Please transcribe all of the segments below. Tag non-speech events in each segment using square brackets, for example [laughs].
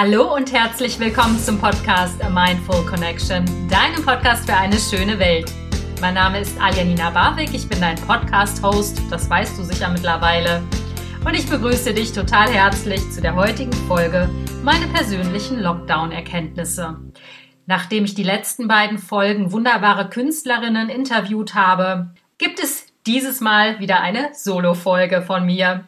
Hallo und herzlich willkommen zum Podcast A Mindful Connection, deinem Podcast für eine schöne Welt. Mein Name ist Aljanina Barwick, ich bin dein Podcast-Host, das weißt du sicher mittlerweile. Und ich begrüße dich total herzlich zu der heutigen Folge Meine persönlichen Lockdown-Erkenntnisse. Nachdem ich die letzten beiden Folgen wunderbare Künstlerinnen interviewt habe, gibt es dieses Mal wieder eine Solo-Folge von mir.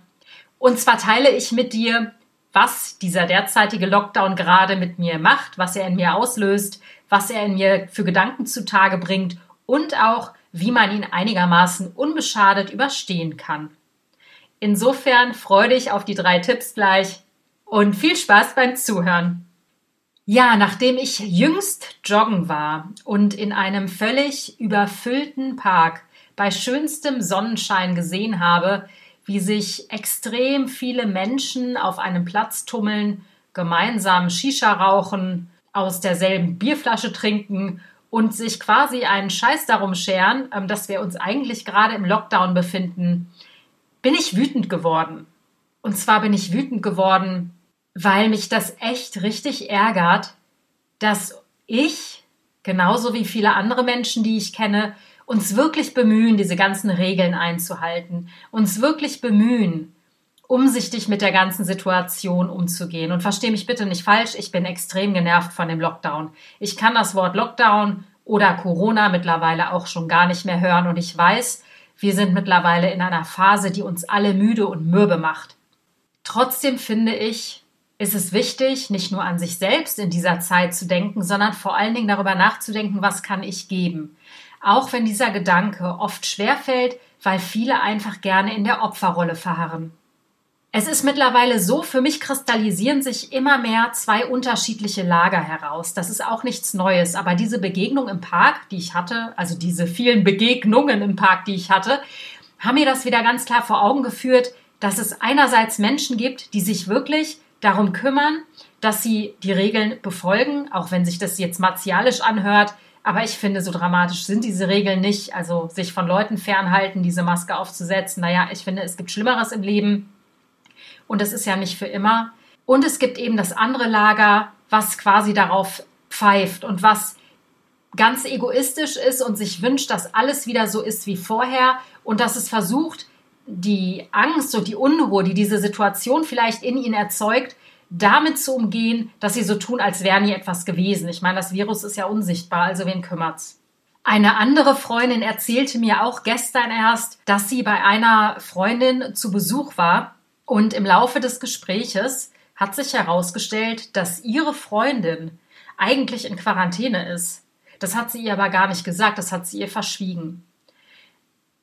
Und zwar teile ich mit dir, was dieser derzeitige Lockdown gerade mit mir macht, was er in mir auslöst, was er in mir für Gedanken zutage bringt und auch, wie man ihn einigermaßen unbeschadet überstehen kann. Insofern freue dich auf die drei Tipps gleich und viel Spaß beim Zuhören. Ja, nachdem ich jüngst joggen war und in einem völlig überfüllten Park bei schönstem Sonnenschein gesehen habe, wie sich extrem viele Menschen auf einem Platz tummeln, gemeinsam Shisha rauchen, aus derselben Bierflasche trinken und sich quasi einen Scheiß darum scheren, ähm, dass wir uns eigentlich gerade im Lockdown befinden, bin ich wütend geworden. Und zwar bin ich wütend geworden, weil mich das echt richtig ärgert, dass ich, genauso wie viele andere Menschen, die ich kenne, uns wirklich bemühen, diese ganzen Regeln einzuhalten, uns wirklich bemühen, umsichtig mit der ganzen Situation umzugehen. Und verstehe mich bitte nicht falsch, ich bin extrem genervt von dem Lockdown. Ich kann das Wort Lockdown oder Corona mittlerweile auch schon gar nicht mehr hören und ich weiß, wir sind mittlerweile in einer Phase, die uns alle müde und mürbe macht. Trotzdem finde ich, ist es wichtig, nicht nur an sich selbst in dieser Zeit zu denken, sondern vor allen Dingen darüber nachzudenken, was kann ich geben auch wenn dieser Gedanke oft schwerfällt, weil viele einfach gerne in der Opferrolle verharren. Es ist mittlerweile so, für mich kristallisieren sich immer mehr zwei unterschiedliche Lager heraus. Das ist auch nichts Neues, aber diese Begegnung im Park, die ich hatte, also diese vielen Begegnungen im Park, die ich hatte, haben mir das wieder ganz klar vor Augen geführt, dass es einerseits Menschen gibt, die sich wirklich darum kümmern, dass sie die Regeln befolgen, auch wenn sich das jetzt martialisch anhört, aber ich finde, so dramatisch sind diese Regeln nicht. Also sich von Leuten fernhalten, diese Maske aufzusetzen. Naja, ich finde, es gibt Schlimmeres im Leben. Und es ist ja nicht für immer. Und es gibt eben das andere Lager, was quasi darauf pfeift und was ganz egoistisch ist und sich wünscht, dass alles wieder so ist wie vorher und dass es versucht, die Angst und die Unruhe, die diese Situation vielleicht in ihnen erzeugt, damit zu umgehen, dass sie so tun, als wäre nie etwas gewesen. Ich meine, das Virus ist ja unsichtbar, also wen kümmert's? Eine andere Freundin erzählte mir auch gestern erst, dass sie bei einer Freundin zu Besuch war und im Laufe des Gespräches hat sich herausgestellt, dass ihre Freundin eigentlich in Quarantäne ist. Das hat sie ihr aber gar nicht gesagt, das hat sie ihr verschwiegen.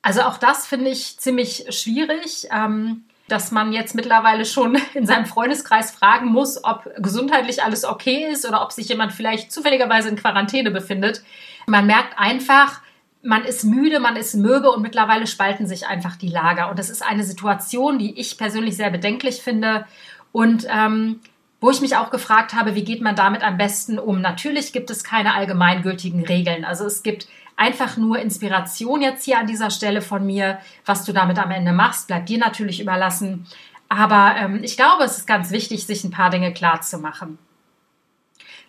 Also auch das finde ich ziemlich schwierig. Ähm, dass man jetzt mittlerweile schon [laughs] in seinem Freundeskreis fragen muss, ob gesundheitlich alles okay ist oder ob sich jemand vielleicht zufälligerweise in Quarantäne befindet. Man merkt einfach, man ist müde, man ist mürbe und mittlerweile spalten sich einfach die Lager. Und das ist eine Situation, die ich persönlich sehr bedenklich finde und ähm, wo ich mich auch gefragt habe, wie geht man damit am besten um? Natürlich gibt es keine allgemeingültigen Regeln. Also es gibt einfach nur Inspiration jetzt hier an dieser Stelle von mir. Was du damit am Ende machst, bleibt dir natürlich überlassen. Aber ähm, ich glaube, es ist ganz wichtig, sich ein paar Dinge klar zu machen.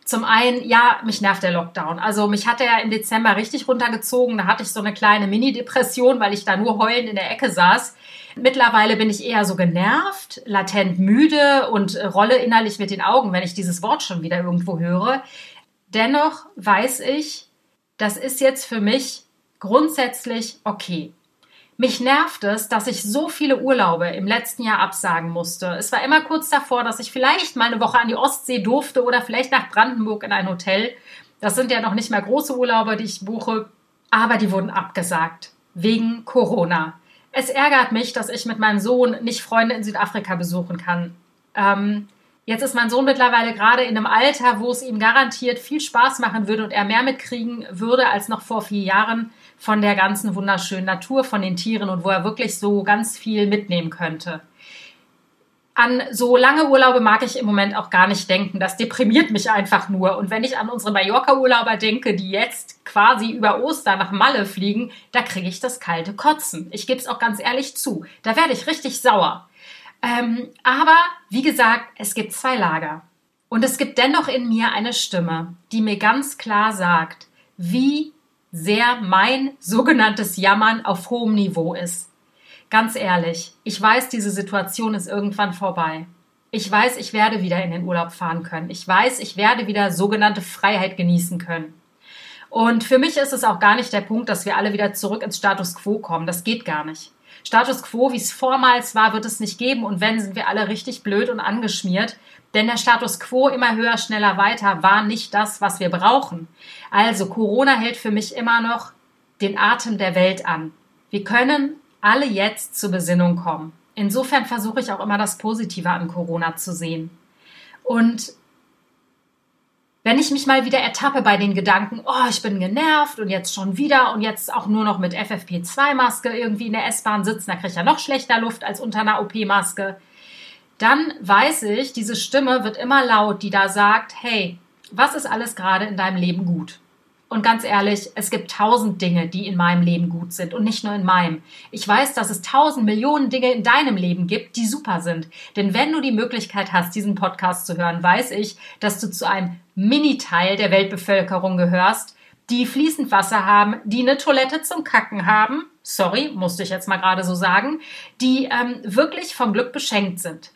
Zum einen, ja, mich nervt der Lockdown. Also mich hat er im Dezember richtig runtergezogen. Da hatte ich so eine kleine Mini-Depression, weil ich da nur heulend in der Ecke saß. Mittlerweile bin ich eher so genervt, latent müde und rolle innerlich mit den Augen, wenn ich dieses Wort schon wieder irgendwo höre. Dennoch weiß ich, das ist jetzt für mich grundsätzlich okay. Mich nervt es, dass ich so viele Urlaube im letzten Jahr absagen musste. Es war immer kurz davor, dass ich vielleicht mal eine Woche an die Ostsee durfte oder vielleicht nach Brandenburg in ein Hotel. Das sind ja noch nicht mehr große Urlaube, die ich buche, aber die wurden abgesagt wegen Corona. Es ärgert mich, dass ich mit meinem Sohn nicht Freunde in Südafrika besuchen kann. Ähm, Jetzt ist mein Sohn mittlerweile gerade in einem Alter, wo es ihm garantiert viel Spaß machen würde und er mehr mitkriegen würde als noch vor vier Jahren von der ganzen wunderschönen Natur, von den Tieren und wo er wirklich so ganz viel mitnehmen könnte. An so lange Urlaube mag ich im Moment auch gar nicht denken. Das deprimiert mich einfach nur. Und wenn ich an unsere Mallorca-Urlauber denke, die jetzt quasi über Ostern nach Malle fliegen, da kriege ich das kalte Kotzen. Ich gebe es auch ganz ehrlich zu. Da werde ich richtig sauer. Ähm, aber wie gesagt, es gibt zwei Lager. Und es gibt dennoch in mir eine Stimme, die mir ganz klar sagt, wie sehr mein sogenanntes Jammern auf hohem Niveau ist. Ganz ehrlich, ich weiß, diese Situation ist irgendwann vorbei. Ich weiß, ich werde wieder in den Urlaub fahren können. Ich weiß, ich werde wieder sogenannte Freiheit genießen können. Und für mich ist es auch gar nicht der Punkt, dass wir alle wieder zurück ins Status quo kommen. Das geht gar nicht. Status quo, wie es vormals war, wird es nicht geben. Und wenn, sind wir alle richtig blöd und angeschmiert. Denn der Status quo immer höher, schneller, weiter war nicht das, was wir brauchen. Also Corona hält für mich immer noch den Atem der Welt an. Wir können alle jetzt zur Besinnung kommen. Insofern versuche ich auch immer das Positive an Corona zu sehen. Und wenn ich mich mal wieder ertappe bei den Gedanken, oh, ich bin genervt und jetzt schon wieder und jetzt auch nur noch mit FFP2-Maske irgendwie in der S-Bahn sitzen, da kriege ich ja noch schlechter Luft als unter einer OP-Maske, dann weiß ich, diese Stimme wird immer laut, die da sagt, hey, was ist alles gerade in deinem Leben gut? Und ganz ehrlich, es gibt tausend Dinge, die in meinem Leben gut sind und nicht nur in meinem. Ich weiß, dass es tausend Millionen Dinge in deinem Leben gibt, die super sind. Denn wenn du die Möglichkeit hast, diesen Podcast zu hören, weiß ich, dass du zu einem Mini-Teil der Weltbevölkerung gehörst, die fließend Wasser haben, die eine Toilette zum Kacken haben, sorry, musste ich jetzt mal gerade so sagen, die ähm, wirklich vom Glück beschenkt sind.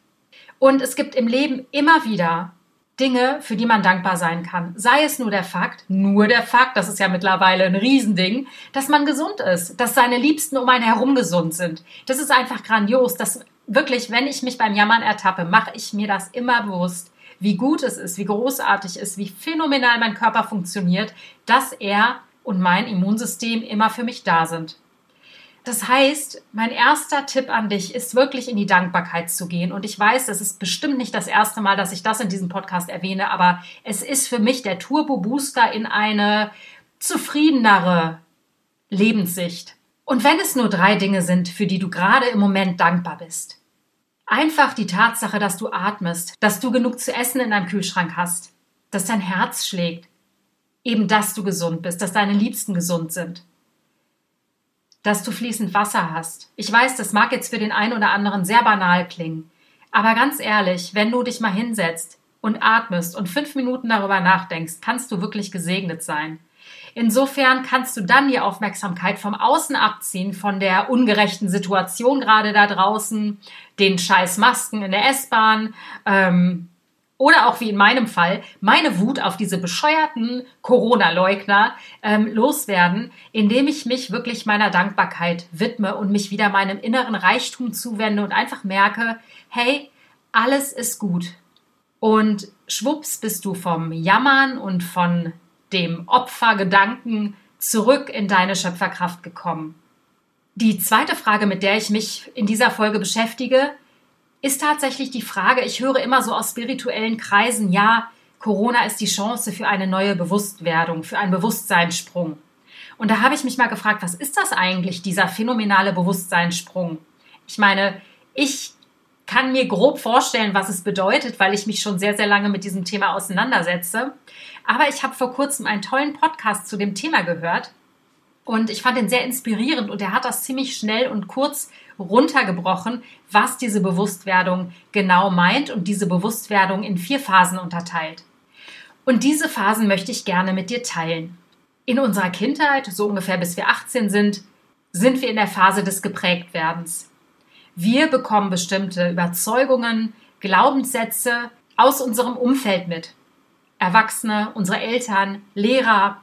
Und es gibt im Leben immer wieder Dinge, für die man dankbar sein kann. Sei es nur der Fakt, nur der Fakt, das ist ja mittlerweile ein Riesending, dass man gesund ist, dass seine Liebsten um einen herum gesund sind. Das ist einfach grandios. Das wirklich, wenn ich mich beim Jammern ertappe, mache ich mir das immer bewusst, wie gut es ist, wie großartig es ist, wie phänomenal mein Körper funktioniert, dass er und mein Immunsystem immer für mich da sind. Das heißt, mein erster Tipp an dich ist wirklich in die Dankbarkeit zu gehen. Und ich weiß, das ist bestimmt nicht das erste Mal, dass ich das in diesem Podcast erwähne, aber es ist für mich der Turbo Booster in eine zufriedenere Lebenssicht. Und wenn es nur drei Dinge sind, für die du gerade im Moment dankbar bist. Einfach die Tatsache, dass du atmest, dass du genug zu essen in deinem Kühlschrank hast, dass dein Herz schlägt, eben dass du gesund bist, dass deine Liebsten gesund sind dass du fließend Wasser hast. Ich weiß, das mag jetzt für den einen oder anderen sehr banal klingen. Aber ganz ehrlich, wenn du dich mal hinsetzt und atmest und fünf Minuten darüber nachdenkst, kannst du wirklich gesegnet sein. Insofern kannst du dann die Aufmerksamkeit vom Außen abziehen, von der ungerechten Situation gerade da draußen, den scheiß Masken in der S-Bahn, ähm, oder auch wie in meinem Fall meine Wut auf diese bescheuerten Corona-Leugner ähm, loswerden, indem ich mich wirklich meiner Dankbarkeit widme und mich wieder meinem inneren Reichtum zuwende und einfach merke, hey, alles ist gut. Und schwupps bist du vom Jammern und von dem Opfergedanken zurück in deine Schöpferkraft gekommen. Die zweite Frage, mit der ich mich in dieser Folge beschäftige, ist tatsächlich die Frage, ich höre immer so aus spirituellen Kreisen, ja, Corona ist die Chance für eine neue Bewusstwerdung, für einen Bewusstseinssprung. Und da habe ich mich mal gefragt, was ist das eigentlich, dieser phänomenale Bewusstseinssprung? Ich meine, ich kann mir grob vorstellen, was es bedeutet, weil ich mich schon sehr, sehr lange mit diesem Thema auseinandersetze. Aber ich habe vor kurzem einen tollen Podcast zu dem Thema gehört und ich fand ihn sehr inspirierend und er hat das ziemlich schnell und kurz runtergebrochen, was diese Bewusstwerdung genau meint und diese Bewusstwerdung in vier Phasen unterteilt. Und diese Phasen möchte ich gerne mit dir teilen. In unserer Kindheit, so ungefähr bis wir 18 sind, sind wir in der Phase des Geprägtwerdens. Wir bekommen bestimmte Überzeugungen, Glaubenssätze aus unserem Umfeld mit. Erwachsene, unsere Eltern, Lehrer,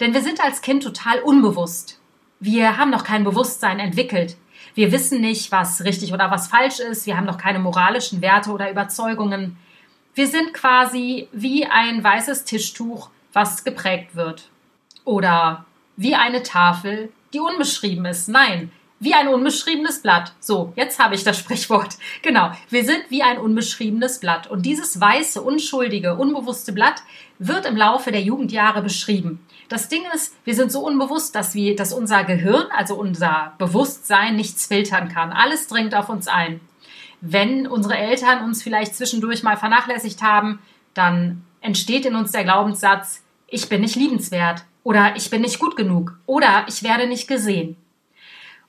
denn wir sind als Kind total unbewusst. Wir haben noch kein Bewusstsein entwickelt. Wir wissen nicht, was richtig oder was falsch ist. Wir haben noch keine moralischen Werte oder Überzeugungen. Wir sind quasi wie ein weißes Tischtuch, was geprägt wird. Oder wie eine Tafel, die unbeschrieben ist. Nein, wie ein unbeschriebenes Blatt. So, jetzt habe ich das Sprichwort. [laughs] Genau, wir sind wie ein unbeschriebenes Blatt. Und dieses weiße, unschuldige, unbewusste Blatt wird im Laufe der Jugendjahre beschrieben. Das Ding ist, wir sind so unbewusst, dass wir, dass unser Gehirn, also unser Bewusstsein, nichts filtern kann. Alles dringt auf uns ein. Wenn unsere Eltern uns vielleicht zwischendurch mal vernachlässigt haben, dann entsteht in uns der Glaubenssatz, ich bin nicht liebenswert oder ich bin nicht gut genug oder ich werde nicht gesehen.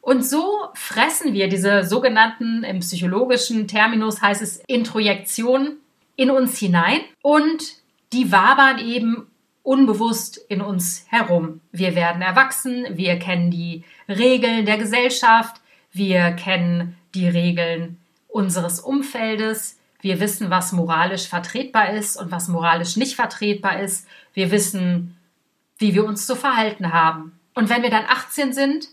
Und so fressen wir diese sogenannten, im psychologischen Terminus heißt es Introjektion, in uns hinein und die wabern eben unbewusst in uns herum. Wir werden erwachsen, wir kennen die Regeln der Gesellschaft, wir kennen die Regeln unseres Umfeldes, wir wissen, was moralisch vertretbar ist und was moralisch nicht vertretbar ist, wir wissen, wie wir uns zu verhalten haben. Und wenn wir dann 18 sind,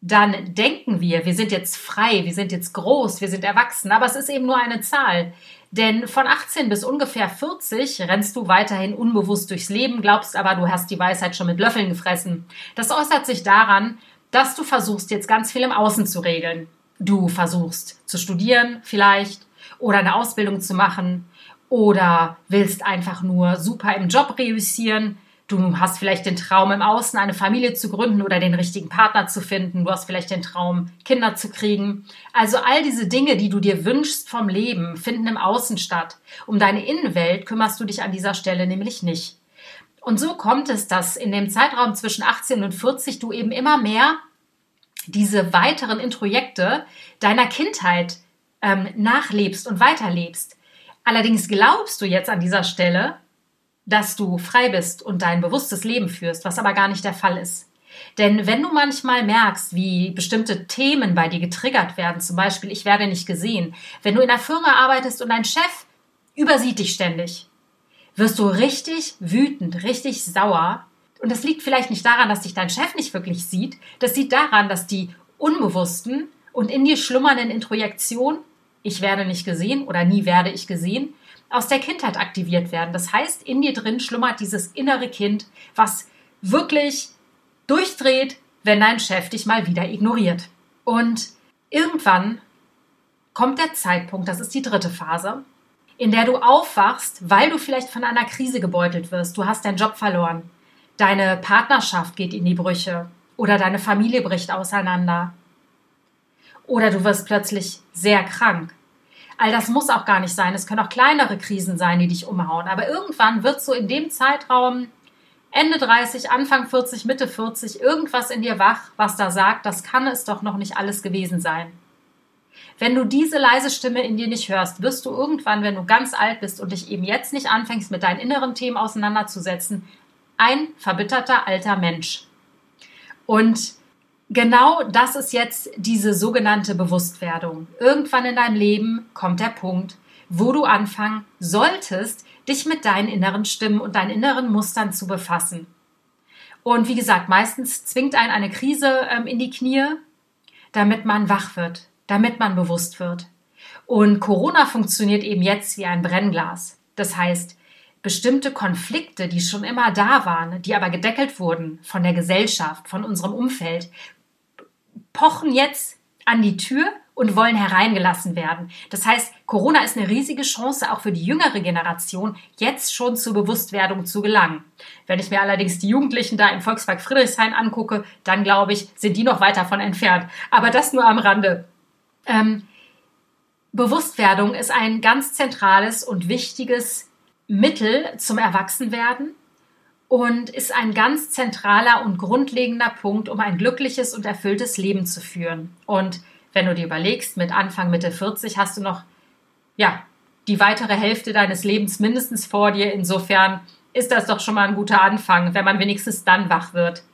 dann denken wir, wir sind jetzt frei, wir sind jetzt groß, wir sind erwachsen, aber es ist eben nur eine Zahl. Denn von 18 bis ungefähr 40 rennst du weiterhin unbewusst durchs Leben, glaubst aber, du hast die Weisheit schon mit Löffeln gefressen. Das äußert sich daran, dass du versuchst, jetzt ganz viel im Außen zu regeln. Du versuchst zu studieren vielleicht oder eine Ausbildung zu machen oder willst einfach nur super im Job reüssieren Du hast vielleicht den Traum im Außen, eine Familie zu gründen oder den richtigen Partner zu finden. Du hast vielleicht den Traum, Kinder zu kriegen. Also all diese Dinge, die du dir wünschst vom Leben, finden im Außen statt. Um deine Innenwelt kümmerst du dich an dieser Stelle nämlich nicht. Und so kommt es, dass in dem Zeitraum zwischen 18 und 40 du eben immer mehr diese weiteren Introjekte deiner Kindheit ähm, nachlebst und weiterlebst. Allerdings glaubst du jetzt an dieser Stelle, dass du frei bist und dein bewusstes Leben führst, was aber gar nicht der Fall ist. Denn wenn du manchmal merkst, wie bestimmte Themen bei dir getriggert werden, zum Beispiel ich werde nicht gesehen, wenn du in einer Firma arbeitest und dein Chef übersieht dich ständig, wirst du richtig wütend, richtig sauer. Und das liegt vielleicht nicht daran, dass dich dein Chef nicht wirklich sieht, das liegt daran, dass die unbewussten und in dir schlummernden Introjektionen, ich werde nicht gesehen oder nie werde ich gesehen, aus der Kindheit aktiviert werden. Das heißt, in dir drin schlummert dieses innere Kind, was wirklich durchdreht, wenn dein Chef dich mal wieder ignoriert. Und irgendwann kommt der Zeitpunkt, das ist die dritte Phase, in der du aufwachst, weil du vielleicht von einer Krise gebeutelt wirst. Du hast deinen Job verloren, deine Partnerschaft geht in die Brüche oder deine Familie bricht auseinander. Oder du wirst plötzlich sehr krank All das muss auch gar nicht sein. Es können auch kleinere Krisen sein, die dich umhauen. Aber irgendwann wird so in dem Zeitraum Ende 30, Anfang 40, Mitte 40 irgendwas in dir wach, was da sagt, das kann es doch noch nicht alles gewesen sein. Wenn du diese leise Stimme in dir nicht hörst, wirst du irgendwann, wenn du ganz alt bist und dich eben jetzt nicht anfängst, mit deinen inneren Themen auseinanderzusetzen, ein verbitterter alter Mensch. Und Genau das ist jetzt diese sogenannte Bewusstwerdung. Irgendwann in deinem Leben kommt der Punkt, wo du anfangen solltest, dich mit deinen inneren Stimmen und deinen inneren Mustern zu befassen. Und wie gesagt, meistens zwingt einen eine Krise ähm, in die Knie, damit man wach wird, damit man bewusst wird. Und Corona funktioniert eben jetzt wie ein Brennglas. Das heißt, bestimmte Konflikte, die schon immer da waren, die aber gedeckelt wurden von der Gesellschaft, von unserem Umfeld, pochen jetzt an die Tür und wollen hereingelassen werden. Das heißt, Corona ist eine riesige Chance auch für die jüngere Generation, jetzt schon zur Bewusstwerdung zu gelangen. Wenn ich mir allerdings die Jugendlichen da im Volkspark Friedrichshain angucke, dann glaube ich, sind die noch weit davon entfernt. Aber das nur am Rande. Ähm, Bewusstwerdung ist ein ganz zentrales und wichtiges Mittel zum Erwachsenwerden und ist ein ganz zentraler und grundlegender Punkt, um ein glückliches und erfülltes Leben zu führen. Und wenn du dir überlegst, mit Anfang Mitte 40 hast du noch, ja, die weitere Hälfte deines Lebens mindestens vor dir. Insofern ist das doch schon mal ein guter Anfang, wenn man wenigstens dann wach wird.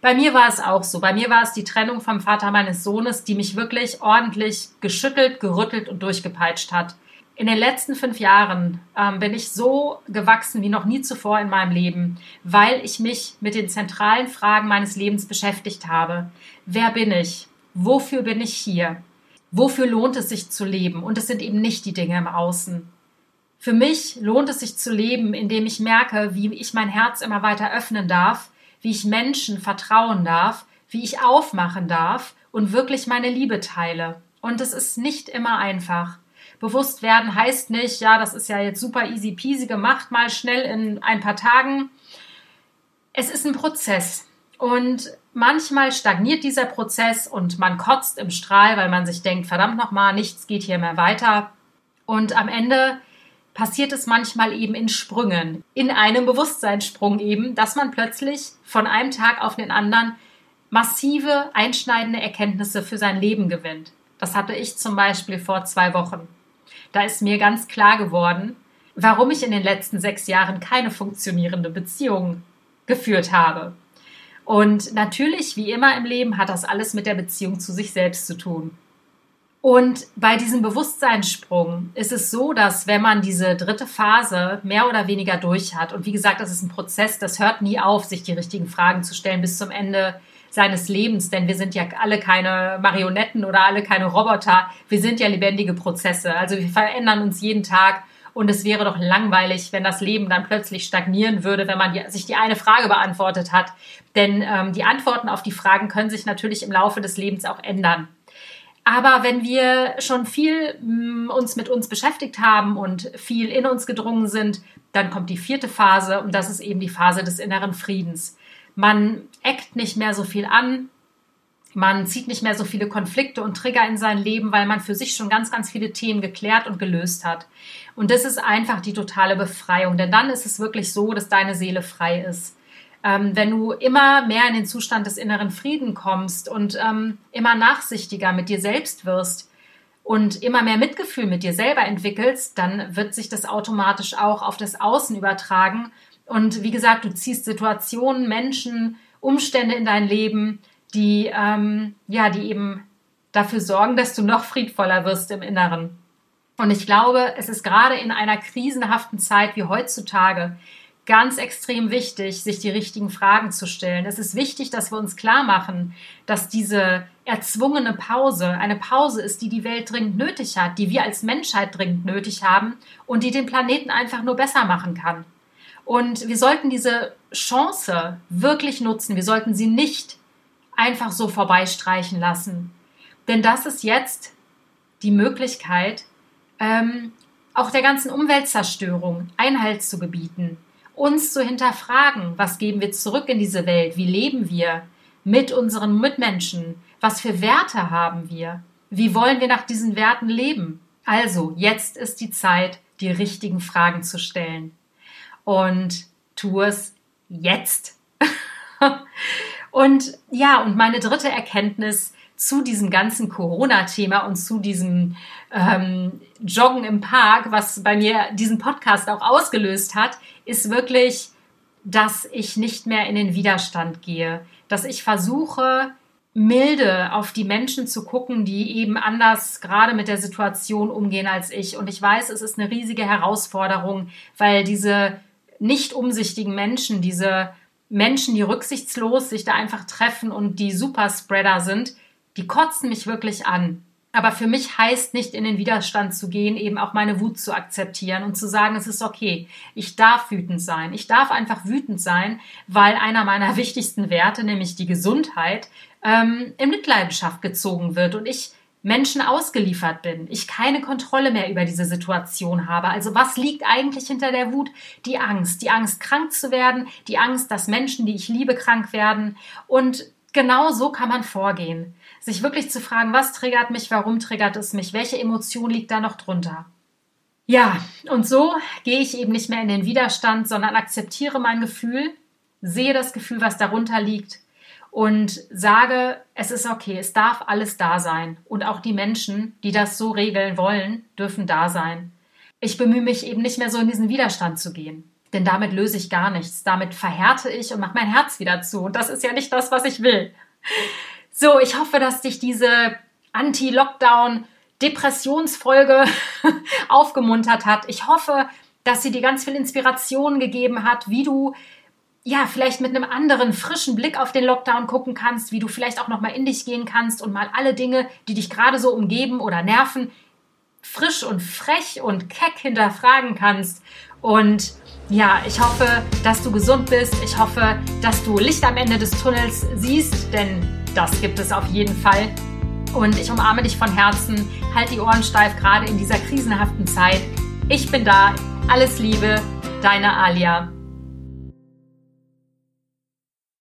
Bei mir war es auch so. Bei mir war es die Trennung vom Vater meines Sohnes, die mich wirklich ordentlich geschüttelt, gerüttelt und durchgepeitscht hat. In den letzten fünf Jahren ähm, bin ich so gewachsen wie noch nie zuvor in meinem Leben, weil ich mich mit den zentralen Fragen meines Lebens beschäftigt habe. Wer bin ich? Wofür bin ich hier? Wofür lohnt es sich zu leben? Und es sind eben nicht die Dinge im Außen. Für mich lohnt es sich zu leben, indem ich merke, wie ich mein Herz immer weiter öffnen darf, wie ich Menschen vertrauen darf, wie ich aufmachen darf und wirklich meine Liebe teile. Und es ist nicht immer einfach bewusst werden heißt nicht, ja, das ist ja jetzt super easy peasy gemacht, mal schnell in ein paar Tagen. Es ist ein Prozess. Und manchmal stagniert dieser Prozess und man kotzt im Strahl, weil man sich denkt, verdammt nochmal, nichts geht hier mehr weiter. Und am Ende passiert es manchmal eben in Sprüngen, in einem Bewusstseinssprung eben, dass man plötzlich von einem Tag auf den anderen massive, einschneidende Erkenntnisse für sein Leben gewinnt. Das hatte ich zum Beispiel vor zwei Wochen. Da ist mir ganz klar geworden, warum ich in den letzten sechs Jahren keine funktionierende Beziehung geführt habe. Und natürlich, wie immer im Leben, hat das alles mit der Beziehung zu sich selbst zu tun. Und bei diesem Bewusstseinssprung ist es so, dass wenn man diese dritte Phase mehr oder weniger durch hat, und wie gesagt, das ist ein Prozess, das hört nie auf, sich die richtigen Fragen zu stellen bis zum Ende seines Lebens, denn wir sind ja alle keine Marionetten oder alle keine Roboter, wir sind ja lebendige Prozesse. Also wir verändern uns jeden Tag und es wäre doch langweilig, wenn das Leben dann plötzlich stagnieren würde, wenn man sich die eine Frage beantwortet hat. Denn ähm, die Antworten auf die Fragen können sich natürlich im Laufe des Lebens auch ändern. Aber wenn wir schon viel mm, uns mit uns beschäftigt haben und viel in uns gedrungen sind, dann kommt die vierte Phase und das ist eben die Phase des inneren Friedens. Man eckt nicht mehr so viel an, man zieht nicht mehr so viele Konflikte und Trigger in sein Leben, weil man für sich schon ganz, ganz viele Themen geklärt und gelöst hat. Und das ist einfach die totale Befreiung, denn dann ist es wirklich so, dass deine Seele frei ist ähm, wenn du immer mehr in den Zustand des inneren Frieden kommst und ähm, immer nachsichtiger mit dir selbst wirst und immer mehr Mitgefühl mit dir selber entwickelst, dann wird sich das automatisch auch auf das Außen übertragen. Und wie gesagt, du ziehst Situationen, Menschen, Umstände in dein Leben, die ähm, ja, die eben dafür sorgen, dass du noch friedvoller wirst im Inneren. Und ich glaube, es ist gerade in einer krisenhaften Zeit wie heutzutage ganz extrem wichtig, sich die richtigen Fragen zu stellen. Es ist wichtig, dass wir uns klar machen, dass diese erzwungene Pause eine Pause ist, die die Welt dringend nötig hat, die wir als Menschheit dringend nötig haben und die den Planeten einfach nur besser machen kann. Und wir sollten diese Chance wirklich nutzen. Wir sollten sie nicht einfach so vorbeistreichen lassen. Denn das ist jetzt die Möglichkeit, ähm, auch der ganzen Umweltzerstörung Einhalt zu gebieten uns zu hinterfragen, was geben wir zurück in diese Welt, wie leben wir mit unseren Mitmenschen, was für Werte haben wir, wie wollen wir nach diesen Werten leben. Also, jetzt ist die Zeit, die richtigen Fragen zu stellen. Und tu es jetzt. [laughs] und ja, und meine dritte Erkenntnis zu diesem ganzen Corona-Thema und zu diesem ähm, Joggen im Park, was bei mir diesen Podcast auch ausgelöst hat, ist wirklich, dass ich nicht mehr in den Widerstand gehe, dass ich versuche, milde auf die Menschen zu gucken, die eben anders gerade mit der Situation umgehen als ich. Und ich weiß, es ist eine riesige Herausforderung, weil diese nicht umsichtigen Menschen, diese Menschen, die rücksichtslos sich da einfach treffen und die Superspreader sind, die kotzen mich wirklich an. Aber für mich heißt nicht in den Widerstand zu gehen, eben auch meine Wut zu akzeptieren und zu sagen, es ist okay. Ich darf wütend sein. Ich darf einfach wütend sein, weil einer meiner [laughs] wichtigsten Werte, nämlich die Gesundheit, ähm, in Mitleidenschaft gezogen wird und ich Menschen ausgeliefert bin, ich keine Kontrolle mehr über diese Situation habe. Also was liegt eigentlich hinter der Wut? Die Angst, die Angst krank zu werden, die Angst, dass Menschen, die ich liebe, krank werden. Und genau so kann man vorgehen sich wirklich zu fragen, was triggert mich, warum triggert es mich, welche Emotion liegt da noch drunter. Ja, und so gehe ich eben nicht mehr in den Widerstand, sondern akzeptiere mein Gefühl, sehe das Gefühl, was darunter liegt und sage, es ist okay, es darf alles da sein. Und auch die Menschen, die das so regeln wollen, dürfen da sein. Ich bemühe mich eben nicht mehr so in diesen Widerstand zu gehen. Denn damit löse ich gar nichts. Damit verhärte ich und mache mein Herz wieder zu. Und das ist ja nicht das, was ich will. So, ich hoffe, dass dich diese Anti-Lockdown Depressionsfolge [laughs] aufgemuntert hat. Ich hoffe, dass sie dir ganz viel Inspiration gegeben hat, wie du ja, vielleicht mit einem anderen frischen Blick auf den Lockdown gucken kannst, wie du vielleicht auch noch mal in dich gehen kannst und mal alle Dinge, die dich gerade so umgeben oder nerven, frisch und frech und keck hinterfragen kannst. Und ja, ich hoffe, dass du gesund bist. Ich hoffe, dass du Licht am Ende des Tunnels siehst, denn das gibt es auf jeden Fall. Und ich umarme dich von Herzen. Halt die Ohren steif, gerade in dieser krisenhaften Zeit. Ich bin da. Alles Liebe, deine Alia.